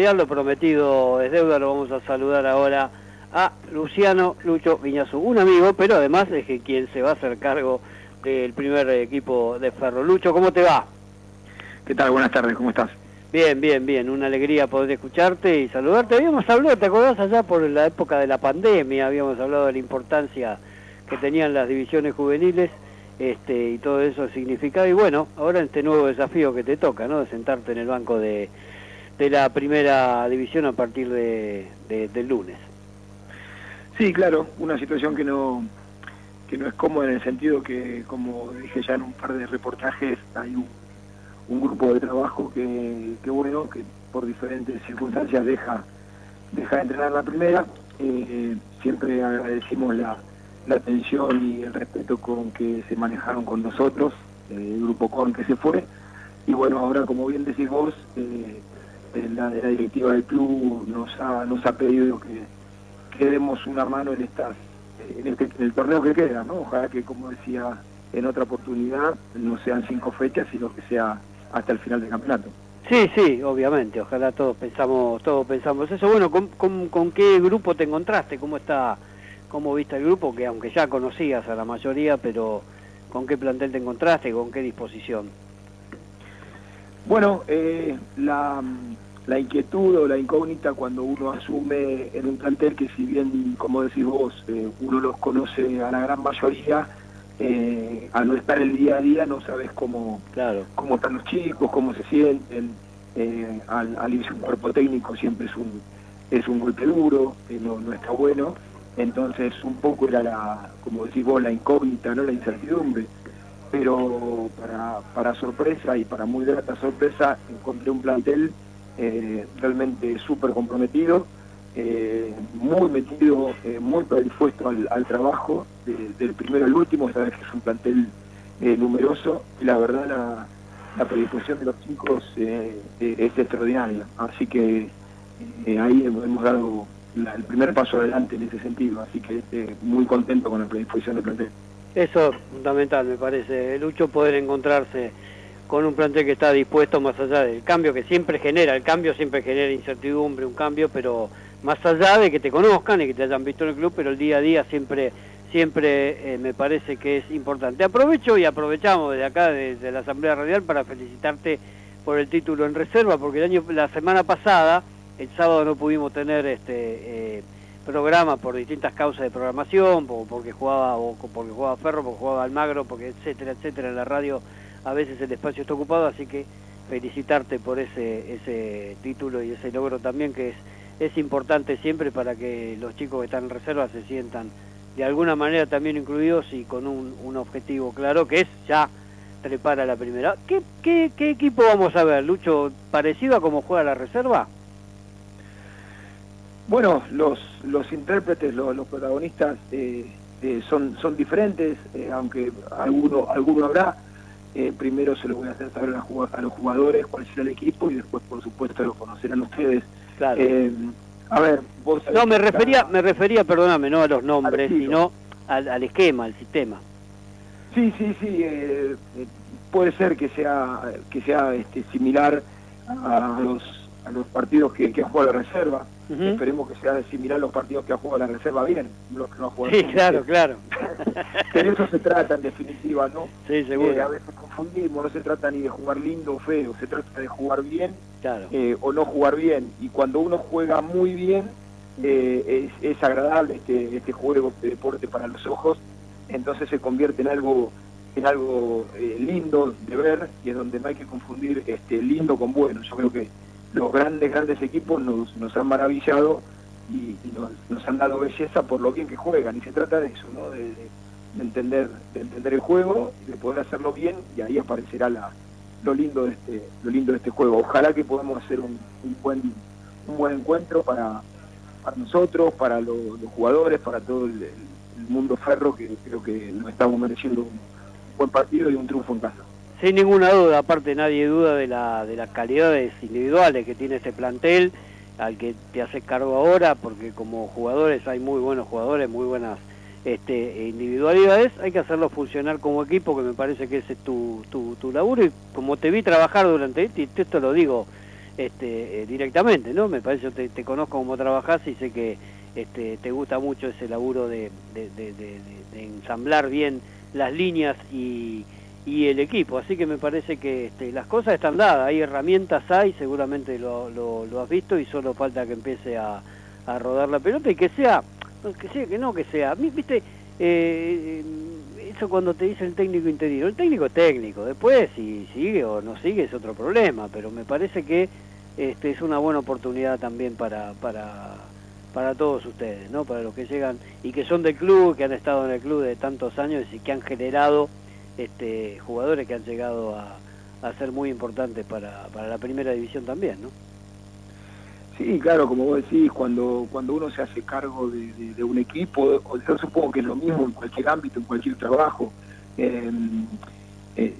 Lo prometido es deuda, lo vamos a saludar ahora a Luciano Lucho Viñazú, un amigo, pero además es que quien se va a hacer cargo del primer equipo de Ferro. Lucho, ¿cómo te va? ¿Qué tal? Buenas tardes, ¿cómo estás? Bien, bien, bien, una alegría poder escucharte y saludarte. Habíamos hablado, ¿te acordás allá por la época de la pandemia? Habíamos hablado de la importancia que tenían las divisiones juveniles este, y todo eso significaba. Y bueno, ahora este nuevo desafío que te toca, ¿no? De sentarte en el banco de, de la primera división a partir de, del lunes. Sí, claro, una situación que no que no es cómoda en el sentido que, como dije ya en un par de reportajes, hay un, grupo de trabajo que, que, bueno, que por diferentes circunstancias deja, deja de entrenar la primera. Eh, siempre agradecimos la, la atención y el respeto con que se manejaron con nosotros, eh, el grupo con que se fue. Y bueno, ahora como bien decís vos, eh, la, directiva del club nos ha, pedido que, que demos una mano en estas en, este, el torneo que queda, ¿no? Ojalá que, como decía en otra oportunidad, no sean cinco fechas, sino que sea hasta el final del campeonato. Sí, sí, obviamente, ojalá todos pensamos, todos pensamos eso. Bueno, ¿con, con, con qué grupo te encontraste? ¿Cómo está, cómo viste el grupo? Que aunque ya conocías a la mayoría, pero ¿con qué plantel te encontraste? ¿Con qué disposición? Bueno, eh, la, la inquietud o la incógnita cuando uno asume en un plantel que si bien, como decís vos, eh, uno los conoce a la gran mayoría, eh, al no estar el día a día no sabes cómo, claro. cómo están los chicos, cómo se sienten, eh, al, al, irse un cuerpo técnico siempre es un, es un golpe duro, no, no está bueno, entonces un poco era la, como decís vos, la incógnita, no la incertidumbre para, sorpresa y para muy grata sorpresa encontré un plantel eh, realmente súper comprometido, eh, muy metido, eh, muy predispuesto al, al trabajo, del primero al último, sabes que es un plantel numeroso y la verdad la, la predisposición de los chicos es extraordinaria, así que ahí hemos dado el primer paso adelante en ese sentido, así que muy contento con la predisposición del plantel. Eso es fundamental, me parece, Lucho, poder encontrarse con un plantel que está dispuesto más allá del cambio que siempre genera, el cambio siempre genera incertidumbre, un cambio, pero más allá de que te conozcan y que te hayan visto en el club, pero el día a día siempre siempre eh, me parece que es importante. Aprovecho y aprovechamos desde acá, desde la Asamblea Radial, para felicitarte por el título en reserva, porque el año, la semana pasada, el sábado no pudimos tener este eh, programa por distintas causas de programación, porque jugaba, o porque jugaba Ferro, porque jugaba Almagro, porque etcétera, etcétera, en la radio a veces el espacio está ocupado, así que felicitarte por ese, ese título y ese logro también que es, es importante siempre para que los chicos que están en reserva se sientan de alguna manera también incluidos y con un, un objetivo claro que es ya trepar a la primera. ¿Qué, qué, qué equipo vamos a ver, Lucho? ¿Parecido a cómo juega la reserva? Bueno, los, los intérpretes, los, los protagonistas eh, eh, son, son diferentes, eh, aunque alguno, alguno habrá. Eh, primero se lo voy a hacer saber a, los jugadores cuál será el equipo y después, por supuesto, lo conocerán ustedes. Claro. A ver, vos... No, me refería, me refería, perdóname, no a los nombres, sino al, al, esquema, al sistema. Sí, sí, sí, eh, puede ser que sea que sea este, similar a los, a los partidos que, que ha jugado la reserva. Esperemos que sea similar los partidos que ha jugado la reserva bien, los que no ha jugado. Sí, claro, claro. de eso se trata en definitiva, ¿no? Sí, seguro. Eh, a veces confundimos, no se trata ni de jugar lindo o feo, se trata de jugar bien eh, o no jugar bien. Y cuando uno juega muy bien, eh, es, es, agradable este, este juego, este deporte para los ojos, entonces se convierte en algo en algo lindo de ver y es donde no hay que confundir este lindo con bueno. Yo creo que los grandes, grandes equipos nos, han maravillado y, nos, han dado belleza por lo bien que juegan. Y se trata de eso, ¿no? De, de, de, entender, de entender el juego, de poder hacerlo bien y ahí aparecerá la, lo lindo de este, lo lindo de este juego. Ojalá que podamos hacer un, buen, un buen encuentro para, para nosotros, para lo, los jugadores, para todo el, el, mundo ferro que creo que nos estamos mereciendo un buen partido y un triunfo en casa. Sin ninguna duda, aparte nadie duda de, la, de las calidades individuales que tiene este plantel, al que te hace cargo ahora, porque como jugadores hay muy buenos jugadores, muy buenas este, individualidades, hay que hacerlo funcionar como equipo, que me parece que ese es tu, tu, tu laburo, y como te vi trabajar durante, y esto lo digo este, directamente, ¿no? Me parece, yo te, conozco cómo trabajás y sé que este, te gusta mucho ese laburo de, ensamblar bien las líneas y, el equipo, así que me parece que este, las cosas están dadas, hay herramientas, hay, seguramente lo, has visto y solo falta que empiece a, rodar la pelota y que sea, que sea, que no que sea, viste, eh, eso cuando te dice el técnico interino, el técnico es técnico, después si sigue o no sigue es otro problema, pero me parece que este, es una buena oportunidad también para, para para todos ustedes, ¿no? Para los que llegan y que son del club, que han estado en el club de tantos años y que han generado este, jugadores que han llegado a, ser muy importantes para, para la primera división también, ¿no? Sí, claro, como vos decís, cuando, cuando uno se hace cargo de, un equipo, yo supongo que es lo mismo en cualquier ámbito, en cualquier trabajo. Eh, eh,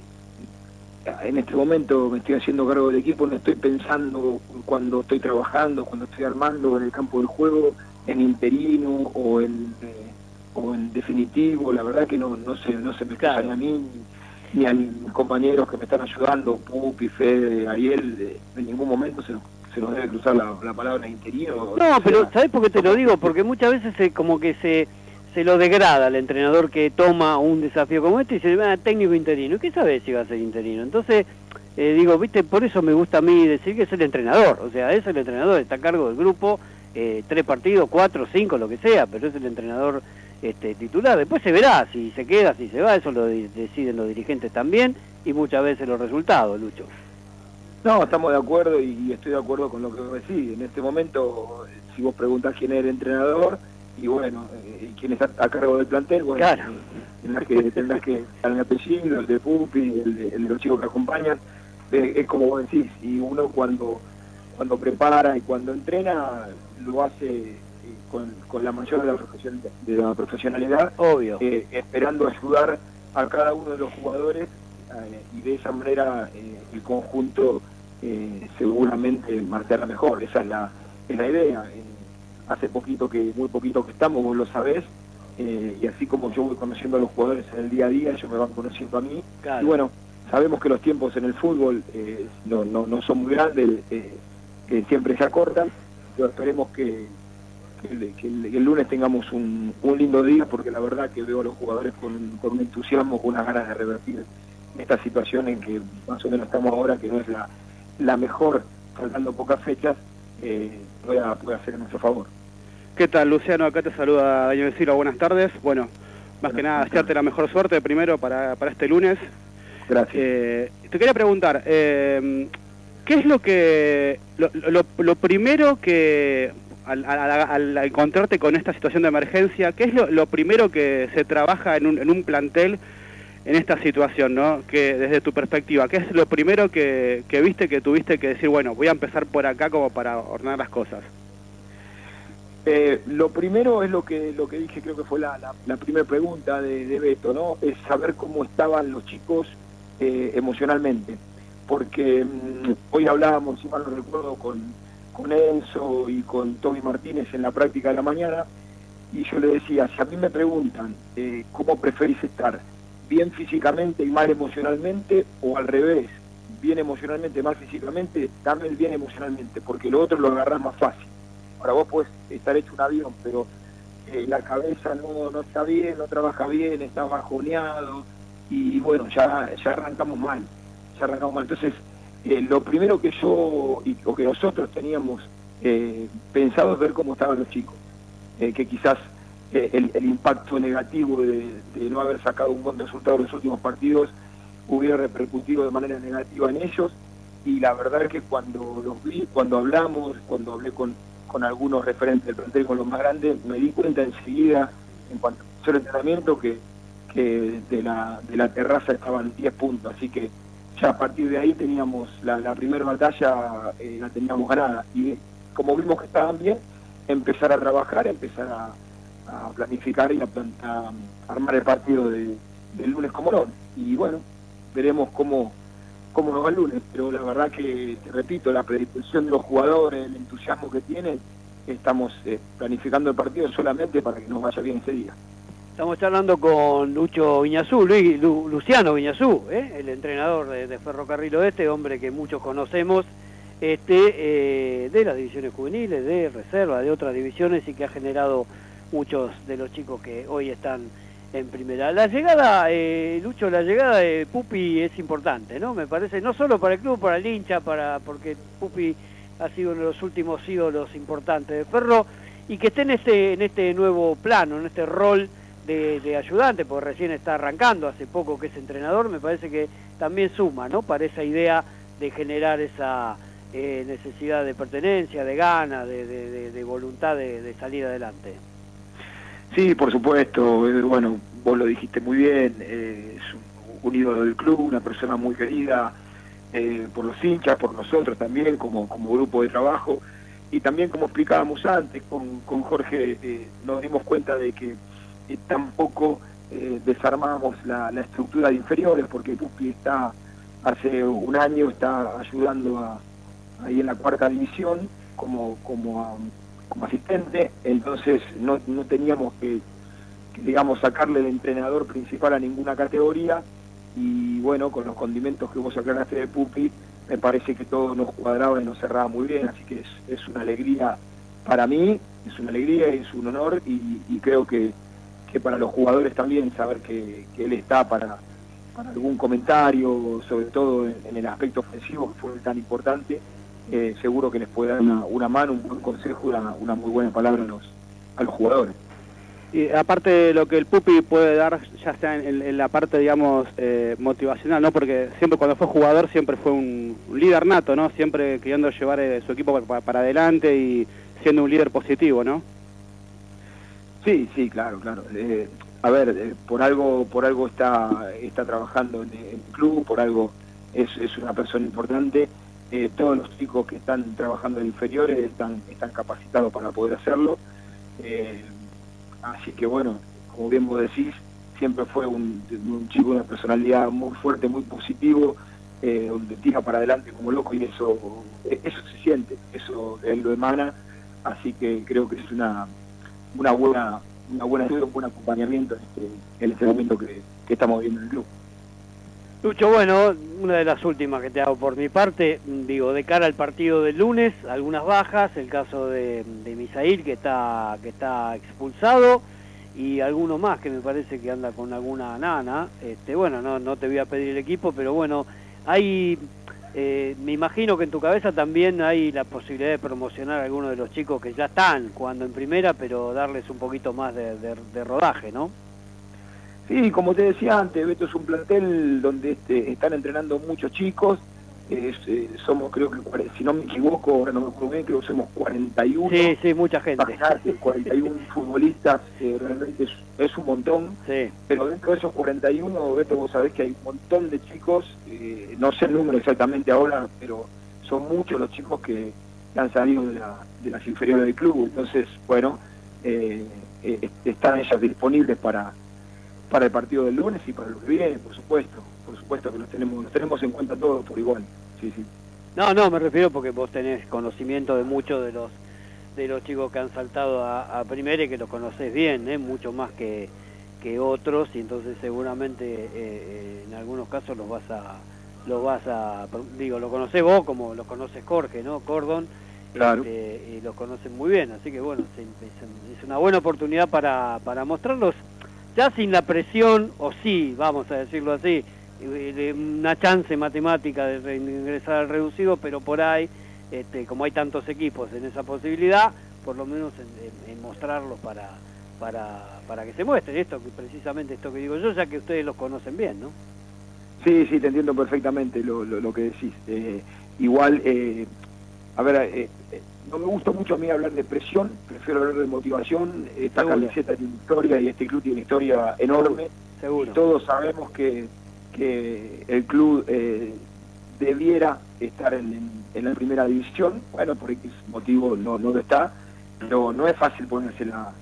en este momento me estoy haciendo cargo del equipo, no estoy pensando cuando estoy trabajando, cuando estoy armando en el campo del juego, en interino o en, eh, o en definitivo, la verdad que no, no, se, no se me cae a mí ni a mis compañeros que me están ayudando, Pupi, Fede, Ariel, en ningún momento se, se nos debe cruzar la, palabra interino. No, pero ¿sabes por qué te lo digo? Porque muchas veces se, como que se se lo degrada al entrenador que toma un desafío como este y se va a técnico interino. ¿Qué sabe si va a ser interino? Entonces, eh, digo, viste, por eso me gusta a mí decir que es el entrenador. O sea, es el entrenador, está a cargo del grupo, eh, tres partidos, cuatro, cinco, lo que sea, pero es el entrenador este, titular. Después se verá si se queda, si se va, eso lo deciden los dirigentes también y muchas veces los resultados, Lucho. No, estamos de acuerdo y estoy de acuerdo con lo que vos decís. En este momento, si vos preguntás quién es el entrenador, y bueno, eh, quien está a cargo del plantel, bueno, claro. tendrás que, tendrás que dar el apellido, el de Pupi, el de, los chicos que acompañan, eh, es como vos decís, y uno cuando, cuando prepara y cuando entrena, lo hace eh, con, la mayor de la, de la profesionalidad, obvio, esperando ayudar a cada uno de los jugadores y de esa manera el conjunto seguramente marchará mejor, esa es la, es la idea. Hace poquito que, muy poquito que estamos, vos lo sabés, eh, y así como yo voy conociendo a los jugadores en el día a día, ellos me van conociendo a mí. Y bueno, sabemos que los tiempos en el fútbol eh, no, no, no, son muy grandes, eh, que siempre se acortan, pero esperemos que, el, lunes tengamos un, un, lindo día, porque la verdad que veo a los jugadores con, con un entusiasmo, con unas ganas de revertir esta situación en que más o menos estamos ahora, que no es la, la mejor, faltando pocas fechas, eh, pueda, pueda hacer en nuestro favor. ¿Qué tal, Luciano? Acá te saluda Daño Vecino, buenas tardes. Bueno, más que nada, desearte la mejor suerte primero para, para este lunes. Gracias. Eh, te quería preguntar, eh, ¿qué es lo que, lo, primero que, al, encontrarte con esta situación de emergencia, qué es lo, primero que se trabaja en un, en un plantel en esta situación, ¿no? Que desde tu perspectiva, ¿qué es lo primero que, que viste que tuviste que decir, bueno, voy a empezar por acá como para ordenar las cosas? Eh, lo primero es lo que lo que dije, creo que fue la, la, primera pregunta de, Beto, ¿no? Es saber cómo estaban los chicos eh, emocionalmente. Porque mm, hoy hablábamos, si mal no recuerdo, con, con Enzo y con Toby Martínez en la práctica de la mañana, y yo le decía, si a mí me preguntan eh, cómo preferís estar, bien físicamente y mal emocionalmente, o al revés, bien emocionalmente, mal físicamente, dame el bien emocionalmente, porque lo otro lo agarrás más fácil. Ahora vos puedes estar hecho un avión, pero eh, la cabeza no, no está bien, no trabaja bien, está bajoneado y bueno, ya, ya arrancamos mal, ya arrancamos mal. Entonces, eh, lo primero que yo y, o que nosotros teníamos eh, pensado es ver cómo estaban los chicos, que quizás el, impacto negativo de, no haber sacado un buen resultado en los últimos partidos hubiera repercutido de manera negativa en ellos. Y la verdad es que cuando los vi, cuando hablamos, cuando hablé con, con algunos referentes del plantel, con los más grandes, me di cuenta enseguida, en cuanto a el entrenamiento, que, que de, la, de la terraza estaban 10 puntos, así que ya a partir de ahí teníamos la, primera batalla, eh, la teníamos ganada. Y como vimos que estaban bien, empezar a trabajar, empezar a, planificar y a, armar el partido de, del lunes como no. Y bueno, veremos cómo cómo nos va el lunes, pero la verdad que, te repito, la predisposición de los jugadores, el entusiasmo que tienen, estamos eh, planificando el partido solamente para que nos vaya bien ese día. Estamos charlando con Lucho Viñazú, Luciano Viñazú, ¿eh? el entrenador de, Ferrocarril Oeste, hombre que muchos conocemos este, eh, de las divisiones juveniles, de reserva, de otras divisiones y que ha generado muchos de los chicos que hoy están en primera. La llegada, eh, Lucho, la llegada de Pupi es importante, ¿no? Me parece, no solo para el club, para el hincha, para porque Pupi ha sido uno de los últimos ídolos importantes de Ferro y que esté en este, en este nuevo plano, en este rol de, ayudante, porque recién está arrancando, hace poco que es entrenador, me parece que también suma, ¿no? Para esa idea de generar esa eh, necesidad de pertenencia, de ganas, de, voluntad de, salir adelante. Sí, por supuesto, eh, bueno, vos lo dijiste muy bien, eh, es un, ídolo del club, una persona muy querida por los hinchas, por nosotros también, como, como grupo de trabajo, y también como explicábamos antes con, con Jorge, nos dimos cuenta de que tampoco eh, desarmamos la, estructura de inferiores, porque Pupi está hace un año está ayudando ahí en la cuarta división como, como, como asistente, entonces no, no teníamos que, digamos, sacarle el entrenador principal a ninguna categoría. Y bueno, con los condimentos que vos aclaraste de Pupi, me parece que todo nos cuadraba y nos cerraba muy bien, así que es, es una alegría para mí, es una alegría, es un honor y creo que que para los jugadores también saber que, él está para, algún comentario, sobre todo en, el aspecto ofensivo que fue tan importante, eh, seguro que les puede dar una, mano, un buen consejo, una, una muy buena palabra a los, a los jugadores. Y aparte de lo que el Pupi puede dar, ya sea en, la parte, digamos, eh, motivacional, ¿no? Porque siempre cuando fue jugador siempre fue un, líder nato, ¿no? Siempre queriendo llevar eh, su equipo para, para, adelante y siendo un líder positivo, ¿no? Sí, sí, claro, claro. Eh, a ver, eh, por algo por algo está está trabajando en, el club, por algo es, es una persona importante. Eh, todos los chicos que están trabajando en inferiores están están capacitados para poder hacerlo. así que bueno, como bien vos decís, siempre fue un, chico de una personalidad muy fuerte, muy positivo, donde tira para adelante como loco y eso eso se siente, eso él lo emana. Así que creo que es una una buena una buena ayuda, un buen acompañamiento en este, en este momento que, estamos viendo en el club. Lucho, bueno, una de las últimas que te hago por mi parte, digo, de cara al partido del lunes, algunas bajas, el caso de, de Misail que está, que está expulsado y alguno más que me parece que anda con alguna nana. Este, bueno, no, no te voy a pedir el equipo, pero bueno, hay eh, me imagino que en tu cabeza también hay la posibilidad de promocionar a algunos de los chicos que ya están jugando en primera, pero darles un poquito más de, rodaje, ¿no? Sí, como te decía antes, Beto es un plantel donde este, están entrenando muchos chicos, eh, somos creo que, si no me equivoco, ahora no me acuerdo bien, creo que somos 41. Sí, sí, mucha gente. 41 futbolistas, realmente es, un montón. Sí. Pero dentro de esos 41, Beto, vos sabés que hay un montón de chicos, eh, no sé el número exactamente ahora, pero son muchos los chicos que, han salido de, la, de las inferiores del club. Entonces, bueno, eh, están ellas disponibles para para el partido del lunes y para lo que viene, por supuesto, por supuesto que los tenemos, los tenemos en cuenta todos por igual, sí, sí. No, no, me refiero porque vos tenés conocimiento de muchos de los de los chicos que han saltado a, primera y que los conocés bien, ¿eh? mucho más que, que otros y entonces seguramente eh, eh, en algunos casos los vas a los vas a digo lo conocés vos como lo conoces Jorge no Cordon claro. Este, y los conocen muy bien así que bueno es, una buena oportunidad para, para mostrarlos ya sin la presión, o sí, vamos a decirlo así, de una chance matemática de ingresar al reducido, pero por ahí, este, como hay tantos equipos en esa posibilidad, por lo menos en, mostrarlos para, para, para que se muestren esto, precisamente esto que digo yo, ya que ustedes los conocen bien, ¿no? Sí, sí, te entiendo perfectamente lo, lo, que decís. Eh, igual, eh, a ver, eh, no me gusta mucho a mí hablar de presión, prefiero hablar de motivación. Esta camiseta tiene historia y este club tiene una historia enorme. Seguro. todos sabemos que, que el club eh, debiera estar en, la primera división. Bueno, por X motivo no, no lo está, pero no es fácil ponerse la,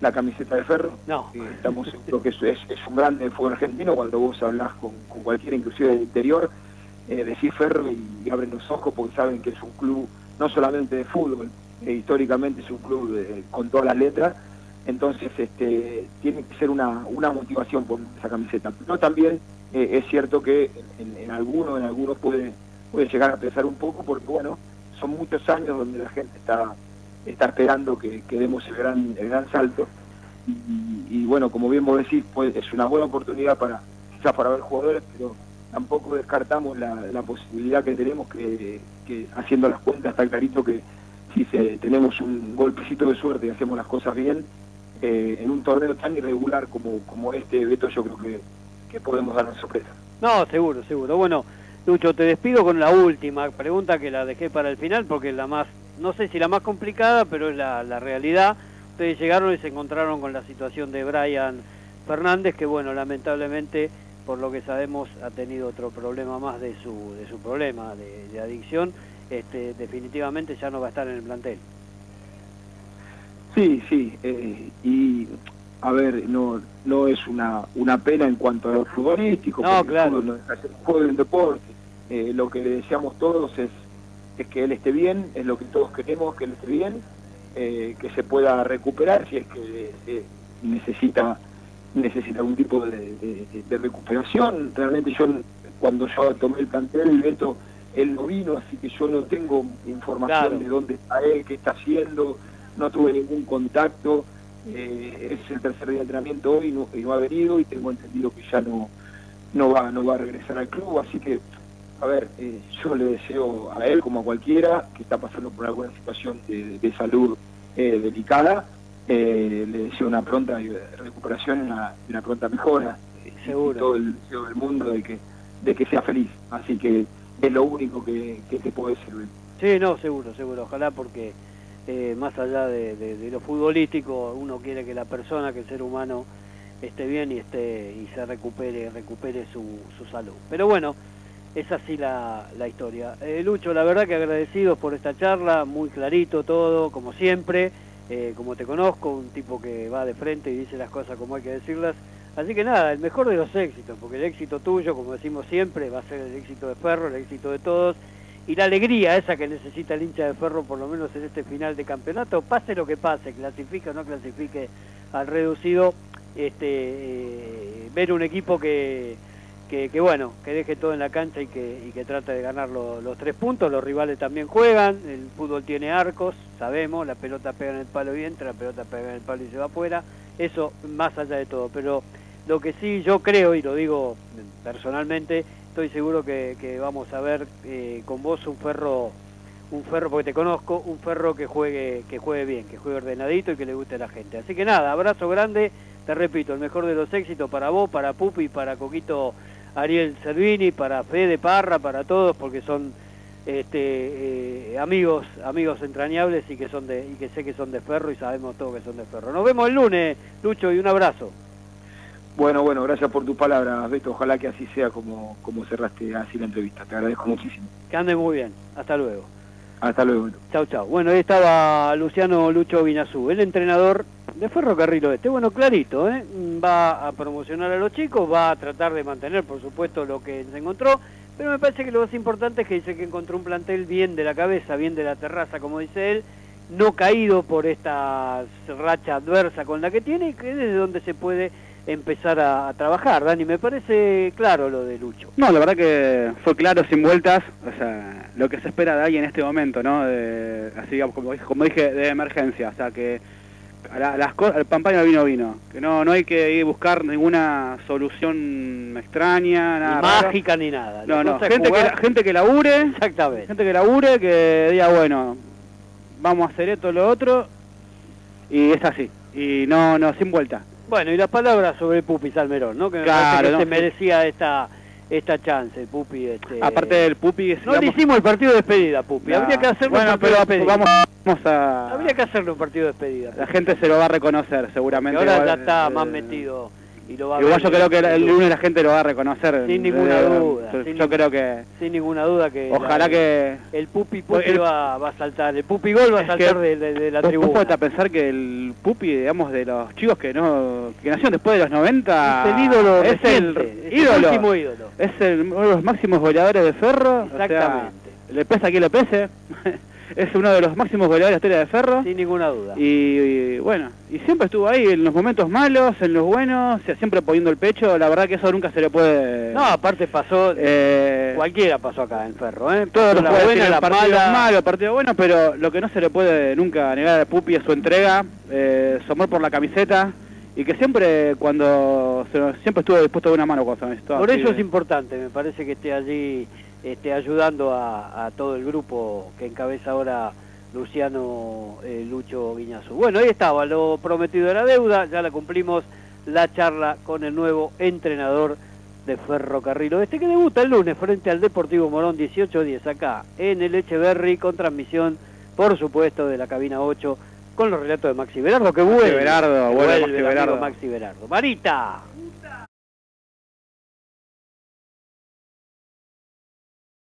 la camiseta de ferro. No. Eh, estamos seguros que es, es, un grande fútbol argentino cuando vos hablas con, con cualquiera, inclusive del interior, eh, decir ferro y abren los ojos porque saben que es un club no solamente de fútbol, eh, históricamente es un club con todas las letras, entonces este, tiene que ser una, motivación por esa camiseta. Pero también eh, es cierto que en, algunos, en algunos puede, puede llegar a pesar un poco porque, bueno, son muchos años donde la gente está, está esperando que, demos el gran, el gran salto. Y, bueno, como bien vos decís, pues, es una buena oportunidad para quizás para ver jugadores, pero tampoco descartamos la, la posibilidad que tenemos que, que, haciendo las cuentas está clarito que si se, tenemos un golpecito de suerte y hacemos las cosas bien, eh, en un torneo tan irregular como, como este, Beto, yo creo que, que podemos dar una sorpresa. No, seguro, seguro. Bueno, Lucho, te despido con la última pregunta que la dejé para el final porque es la más, no sé si la más complicada, pero es la, la realidad. Ustedes llegaron y se encontraron con la situación de Brian Fernández, que bueno, lamentablemente, por lo que sabemos, ha tenido otro problema más de su, de su problema de, adicción. Este, definitivamente ya no va a estar en el plantel. Sí, sí, eh, y a ver, no no es una, una pena en cuanto a lo futbolístico, no, claro. no ser un juego de un deporte. Eh, lo que le deseamos todos es, es que él esté bien, es lo que todos queremos, que él esté bien, eh, que se pueda recuperar si es que eh, necesita necesita algún tipo de, recuperación. Realmente yo, cuando yo tomé el plantel, el Beto, él no vino, así que yo no tengo información de dónde está él, qué está haciendo, no tuve ningún contacto. Eh, es el tercer día de entrenamiento hoy no, y no ha venido y tengo entendido que ya no, no, va, no va a regresar al club, así que, a ver, eh, yo le deseo a él como a cualquiera que está pasando por alguna situación de, salud eh, delicada, le deseo una pronta recuperación y una, una, pronta mejora. Seguro. Y todo el deseo del mundo de que, de que sea feliz, así que es lo único que, que te puede servir. Sí, no, seguro, seguro, ojalá porque eh, más allá de, lo futbolístico, uno quiere que la persona, que el ser humano esté bien y esté y se recupere recupere su, su salud. Pero bueno, es así la, la historia. Eh, Lucho, la verdad que agradecidos por esta charla, muy clarito todo, como siempre, eh, como te conozco, un tipo que va de frente y dice las cosas como hay que decirlas. Así que nada, el mejor de los éxitos, porque el éxito tuyo, como decimos siempre, va a ser el éxito de Ferro, el éxito de todos y la alegría esa que necesita el hincha de Ferro por lo menos en este final de campeonato, pase lo que pase, clasifique o no clasifique al reducido, este, eh, ver un equipo que, que, bueno, que deje todo en la cancha y que, y que trate de ganar los tres puntos, los rivales también juegan, el fútbol tiene arcos, sabemos, la pelota pega en el palo y entra, la pelota pega en el palo y se va afuera, eso más allá de todo, pero lo que sí yo creo, y lo digo personalmente, estoy seguro que, vamos a ver eh, con vos un ferro, un ferro, porque te conozco, un ferro que juegue, que juegue bien, que juegue ordenadito y que le guste a la gente. Así que nada, abrazo grande, te repito, el mejor de los éxitos para vos, para Pupi, para Coquito Ariel Servini, para Fede Parra, para todos, porque son este, eh, amigos, amigos entrañables y que son de, y que sé que son de ferro y sabemos todos que son de ferro. Nos vemos el lunes, Lucho, y un abrazo. Bueno, bueno, gracias por tus palabras, Beto. Ojalá que así sea como, como cerraste así la entrevista. Te agradezco muchísimo. Que ande muy bien. Hasta luego. Hasta luego. Chau, chau. Bueno, ahí estaba Luciano Lucho Vinazú, el entrenador de Ferrocarril Oeste. Bueno, clarito, ¿eh? Va a promocionar a los chicos, va a tratar de mantener, por supuesto, lo que se encontró. Pero me parece que lo más importante es que dice que encontró un plantel bien de la cabeza, bien de la terraza, como dice él, no caído por esta racha adversa con la que tiene y que es desde donde se puede empezar a, trabajar, Dani. Me parece claro lo de Lucho. No, la verdad que fue claro, sin vueltas, o sea, lo que se espera de ahí en este momento, ¿no? así como, como dije, de emergencia, o sea, que las cosas, el pampaño vino vino, que no no hay que ir a buscar ninguna solución extraña, nada mágica ni nada. No, no, gente que, gente que labure, exactamente. Gente que labure, que diga, bueno, vamos a hacer esto, lo otro, y es así, y no, no, sin vuelta. Bueno, y las palabras sobre Pupi Salmerón, ¿no? Que me se merecía esta esta chance, Pupi. Este... Aparte del Pupi... No le hicimos el partido de despedida, Pupi. Habría que hacerlo bueno, pero Vamos, vamos, a... Habría que hacerlo un partido de despedida. La gente se lo va a reconocer, seguramente. ahora ya está más metido Igual yo creo que el, lunes la gente lo va a reconocer. Sin ninguna duda. Yo, creo que... Sin ninguna duda que... Ojalá que... El Pupi Pupi va, va, a saltar, el Pupi Gol va a saltar de, de, la tribuna. Vos pensar que el Pupi, digamos, de los chicos que no que nacieron después de los 90... Es el ídolo Es el ídolo. último ídolo. Es el, uno de los máximos goleadores de Ferro. Exactamente. le pesa a quien le pese. Es uno de los máximos goleadores de la historia de Ferro. Sin ninguna duda. Y, bueno, y siempre estuvo ahí en los momentos malos, en los buenos, siempre poniendo el pecho. La verdad que eso nunca se le puede... No, aparte pasó, eh, cualquiera pasó acá en Ferro, ¿eh? Todos los buenos, los partidos malos, partidos buenos, pero lo que no se le puede nunca negar a Pupi es su entrega, eh, su amor por la camiseta y que siempre cuando siempre estuvo dispuesto a una mano cuando se Por eso es importante, me parece que esté allí este, ayudando a, todo el grupo que encabeza ahora Luciano eh, Lucho Guiñazo. Bueno, ahí estaba, lo prometido de la deuda, ya la cumplimos, la charla con el nuevo entrenador de Ferrocarril Este que debuta el lunes frente al Deportivo Morón 18-10 acá en el Echeverry con transmisión, por supuesto, de la cabina 8 con los relatos de Maxi Berardo, que vuelve. Maxi Berardo, vuelve, Maxi Berardo. Maxi Berardo. Marita.